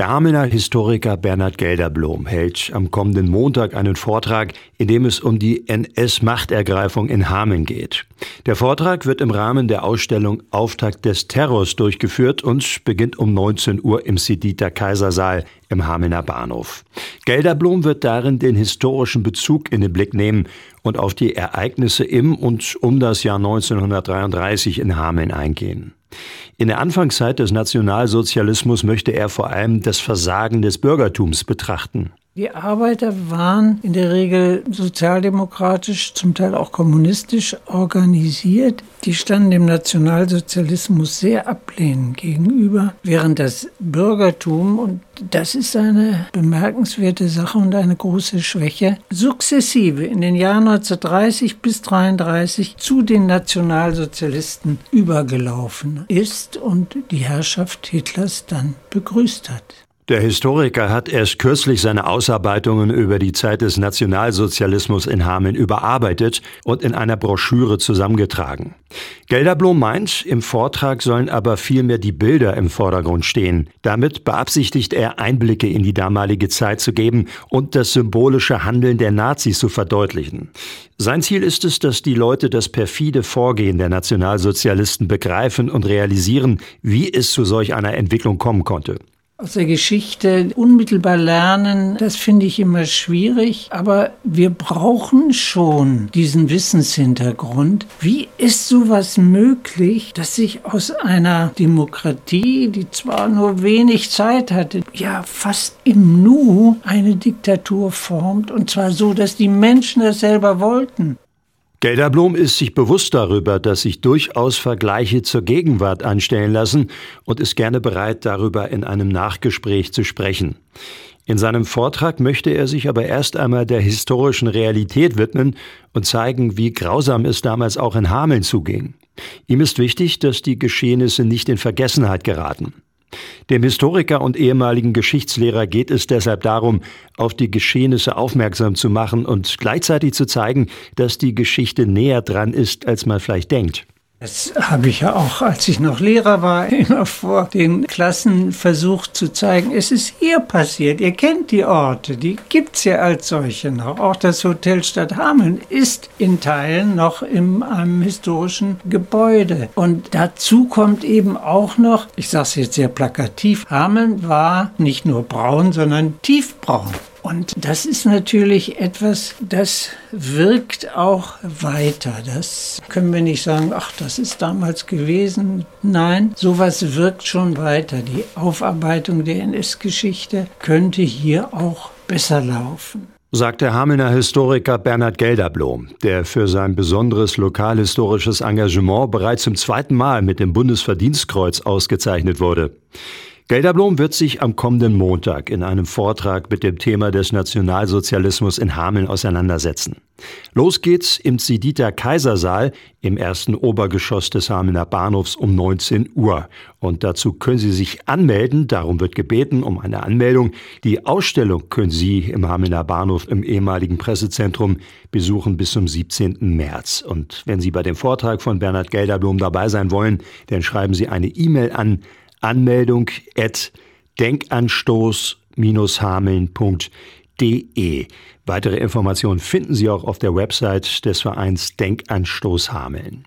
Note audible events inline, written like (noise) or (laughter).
Der Hamelner Historiker Bernhard Gelderblom hält am kommenden Montag einen Vortrag, in dem es um die NS-Machtergreifung in Hameln geht. Der Vortrag wird im Rahmen der Ausstellung Auftakt des Terrors durchgeführt und beginnt um 19 Uhr im Sediter Kaisersaal im Hamelner Bahnhof. Gelderblom wird darin den historischen Bezug in den Blick nehmen und auf die Ereignisse im und um das Jahr 1933 in Hameln eingehen. In der Anfangszeit des Nationalsozialismus möchte er vor allem das Versagen des Bürgertums betrachten. Die Arbeiter waren in der Regel sozialdemokratisch, zum Teil auch kommunistisch organisiert. Die standen dem Nationalsozialismus sehr ablehnend gegenüber, während das Bürgertum, und das ist eine bemerkenswerte Sache und eine große Schwäche, sukzessive in den Jahren 1930 bis 1933 zu den Nationalsozialisten übergelaufen ist und die Herrschaft Hitlers dann begrüßt hat. Der Historiker hat erst kürzlich seine Ausarbeitungen über die Zeit des Nationalsozialismus in Hameln überarbeitet und in einer Broschüre zusammengetragen. Gelderblom meint, im Vortrag sollen aber vielmehr die Bilder im Vordergrund stehen. Damit beabsichtigt er, Einblicke in die damalige Zeit zu geben und das symbolische Handeln der Nazis zu verdeutlichen. Sein Ziel ist es, dass die Leute das perfide Vorgehen der Nationalsozialisten begreifen und realisieren, wie es zu solch einer Entwicklung kommen konnte. Aus der Geschichte unmittelbar lernen, das finde ich immer schwierig, aber wir brauchen schon diesen Wissenshintergrund. Wie ist sowas möglich, dass sich aus einer Demokratie, die zwar nur wenig Zeit hatte, ja fast im Nu eine Diktatur formt und zwar so, dass die Menschen das selber wollten? Gelderblom ist sich bewusst darüber, dass sich durchaus Vergleiche zur Gegenwart anstellen lassen und ist gerne bereit, darüber in einem Nachgespräch zu sprechen. In seinem Vortrag möchte er sich aber erst einmal der historischen Realität widmen und zeigen, wie grausam es damals auch in Hameln zuging. Ihm ist wichtig, dass die Geschehnisse nicht in Vergessenheit geraten. Dem Historiker und ehemaligen Geschichtslehrer geht es deshalb darum, auf die Geschehnisse aufmerksam zu machen und gleichzeitig zu zeigen, dass die Geschichte näher dran ist, als man vielleicht denkt. Das habe ich ja auch, als ich noch Lehrer war, (laughs) immer vor den Klassen versucht zu zeigen. Es ist hier passiert. Ihr kennt die Orte, die gibt es ja als solche noch. Auch das Hotel Stadt Hameln ist in Teilen noch in einem historischen Gebäude. Und dazu kommt eben auch noch, ich sage es jetzt sehr plakativ, Hameln war nicht nur braun, sondern tiefbraun. Und das ist natürlich etwas, das wirkt auch weiter. Das können wir nicht sagen, ach, das ist damals gewesen. Nein, sowas wirkt schon weiter. Die Aufarbeitung der NS-Geschichte könnte hier auch besser laufen sagt der Hamelner Historiker Bernhard Gelderblom, der für sein besonderes lokalhistorisches Engagement bereits zum zweiten Mal mit dem Bundesverdienstkreuz ausgezeichnet wurde. Gelderblom wird sich am kommenden Montag in einem Vortrag mit dem Thema des Nationalsozialismus in Hameln auseinandersetzen. Los geht's im Ziditer Kaisersaal im ersten Obergeschoss des Hamelner Bahnhofs um 19 Uhr. Und dazu können Sie sich anmelden. Darum wird gebeten um eine Anmeldung. Die Ausstellung können Sie im Hamelner Bahnhof im ehemaligen Pressezentrum besuchen bis zum 17. März. Und wenn Sie bei dem Vortrag von Bernhard Gelderblom dabei sein wollen, dann schreiben Sie eine E-Mail an Anmeldung at denkanstoß-hameln.de. Weitere Informationen finden Sie auch auf der Website des Vereins Denkanstoß Hameln.